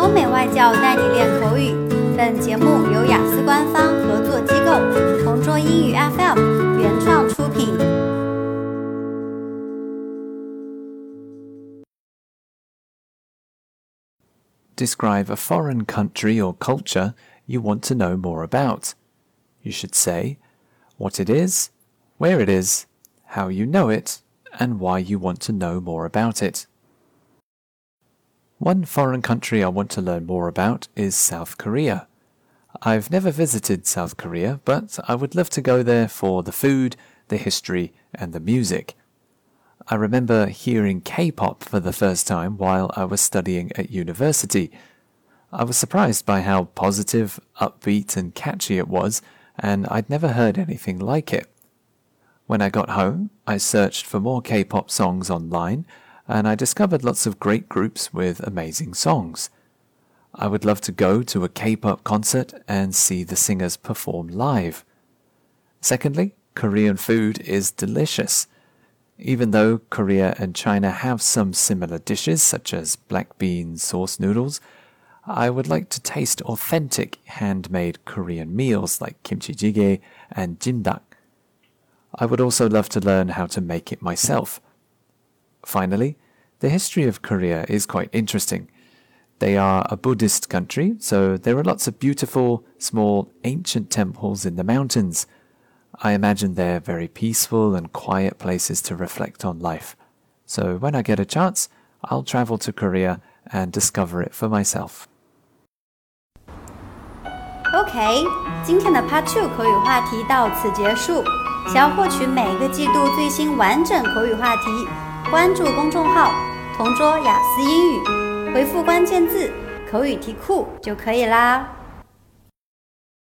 欧美外教带你练口语。本节目由雅思官方合作机构同桌英语 FM 原创出品。Describe a foreign country or culture you want to know more about. You should say what it is, where it is, how you know it, and why you want to know more about it. One foreign country I want to learn more about is South Korea. I've never visited South Korea, but I would love to go there for the food, the history, and the music. I remember hearing K pop for the first time while I was studying at university. I was surprised by how positive, upbeat, and catchy it was, and I'd never heard anything like it. When I got home, I searched for more K pop songs online and I discovered lots of great groups with amazing songs. I would love to go to a K pop concert and see the singers perform live. Secondly, Korean food is delicious. Even though Korea and China have some similar dishes, such as black bean sauce noodles, I would like to taste authentic handmade Korean meals like kimchi jjigae and jimdak. I would also love to learn how to make it myself. Finally, the history of Korea is quite interesting. They are a Buddhist country, so there are lots of beautiful, small, ancient temples in the mountains. I imagine they're very peaceful and quiet places to reflect on life. So when I get a chance, I'll travel to Korea and discover it for myself. OK，今天的 Part Two 口语话题到此结束。想要获取每个季度最新完整口语话题， 关注公众号“同桌雅思英语”，回复关键字“口语题库”就可以啦。